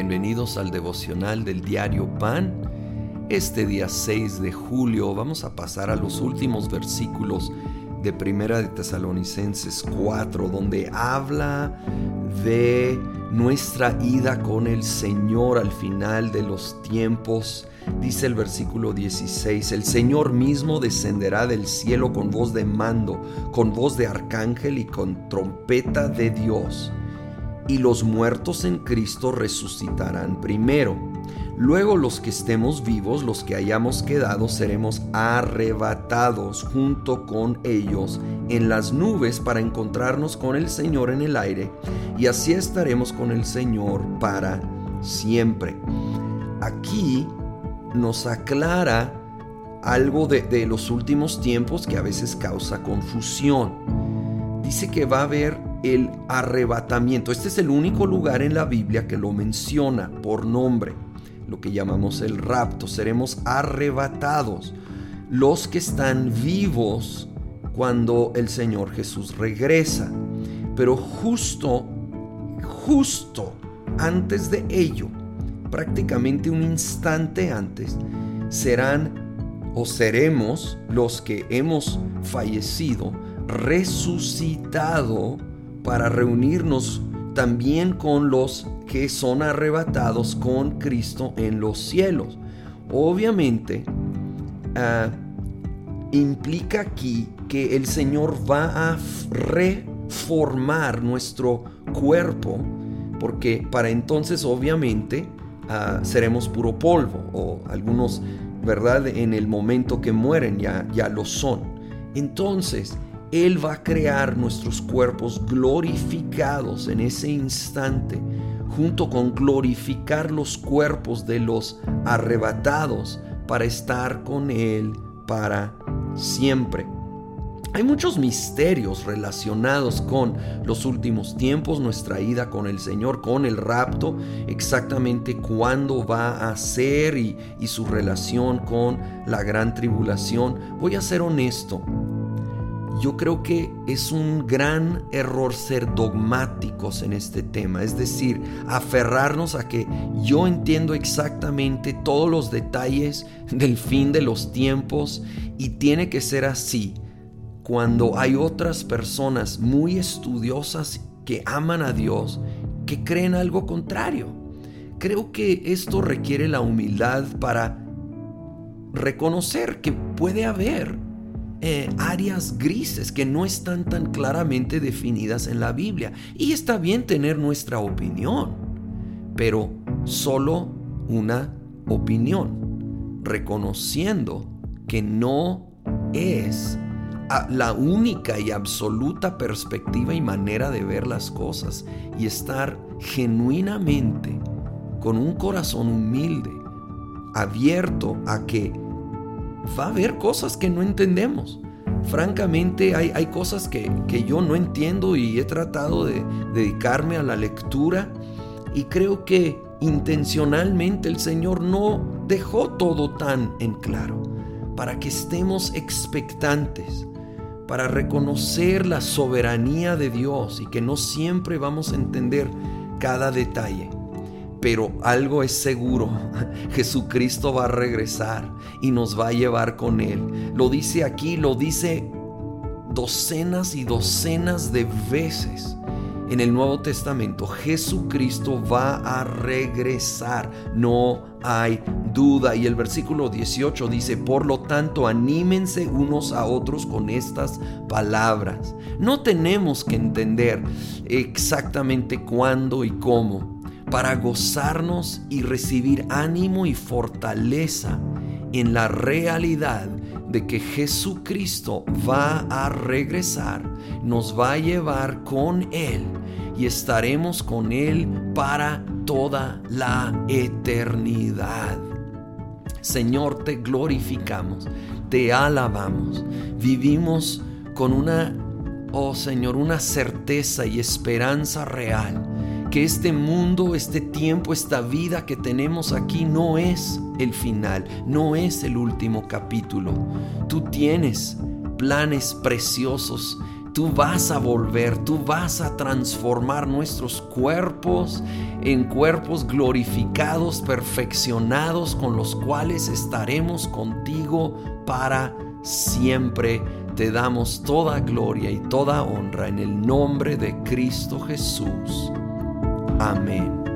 Bienvenidos al devocional del diario Pan. Este día 6 de julio vamos a pasar a los últimos versículos de Primera de Tesalonicenses 4, donde habla de nuestra ida con el Señor al final de los tiempos. Dice el versículo 16, el Señor mismo descenderá del cielo con voz de mando, con voz de arcángel y con trompeta de Dios. Y los muertos en Cristo resucitarán primero. Luego los que estemos vivos, los que hayamos quedado, seremos arrebatados junto con ellos en las nubes para encontrarnos con el Señor en el aire y así estaremos con el Señor para siempre. Aquí nos aclara algo de, los últimos tiempos que a veces causa confusión. Dice que va a haber el arrebatamiento. Este es el único lugar en la Biblia que lo menciona por nombre, lo que llamamos el rapto. Seremos arrebatados los que están vivos cuando el Señor Jesús regresa. Pero justo justo antes de ello, prácticamente un instante antes, serán o seremos los que hemos fallecido, resucitado para reunirnos también con los que son arrebatados con Cristo en los cielos. Obviamente, ah, implica aquí que el Señor va a reformar nuestro cuerpo porque para entonces obviamente ah, seremos puro polvo o algunos, ¿verdad? En el momento que mueren ya, ya lo son. Entonces, Él va a crear nuestros cuerpos glorificados en ese instante, junto con glorificar los cuerpos de los arrebatados para estar con Él para siempre. Hay muchos misterios relacionados con los últimos tiempos, nuestra ida con el Señor, con el rapto, exactamente cuándo va a ser y, su relación con la gran tribulación. Voy a ser honesto, yo creo que es un gran error ser dogmáticos en este tema, es decir, aferrarnos a que yo entiendo exactamente todos los detalles del fin de los tiempos y tiene que ser así cuando hay otras personas muy estudiosas que aman a Dios que creen algo contrario. Creo que esto requiere la humildad para reconocer que puede haber eh, áreas grises que no están tan claramente definidas en la Biblia. Y está bien tener nuestra opinión, pero solo una opinión, reconociendo que no es la única y absoluta perspectiva y manera de ver las cosas y estar genuinamente con un corazón humilde, abierto a que va a haber cosas que no entendemos. Francamente hay, hay cosas que, que yo no entiendo y he tratado de dedicarme a la lectura y creo que intencionalmente el Señor no dejó todo tan en claro para que estemos expectantes para reconocer la soberanía de Dios y que no siempre vamos a entender cada detalle. Pero algo es seguro, Jesucristo va a regresar y nos va a llevar con Él. Lo dice aquí, lo dice docenas y docenas de veces en el Nuevo Testamento, Jesucristo va a regresar, no hay duda. Y el versículo 18 dice, por lo tanto, anímense unos a otros con estas palabras. No tenemos que entender exactamente cuándo y cómo para gozarnos y recibir ánimo y fortaleza en la realidad de que Jesucristo va a regresar, nos va a llevar con Él y estaremos con Él para toda la eternidad. Señor, te glorificamos, te alabamos, vivimos con una, oh Señor, una certeza y esperanza real que este mundo, este tiempo, esta vida que tenemos aquí no es el final, no es el último capítulo. Tú tienes planes preciosos, tú vas a volver, tú vas a transformar nuestros cuerpos en cuerpos glorificados, perfeccionados, con los cuales estaremos contigo para siempre. Te damos toda gloria y toda honra en el nombre de Cristo Jesús. Amén.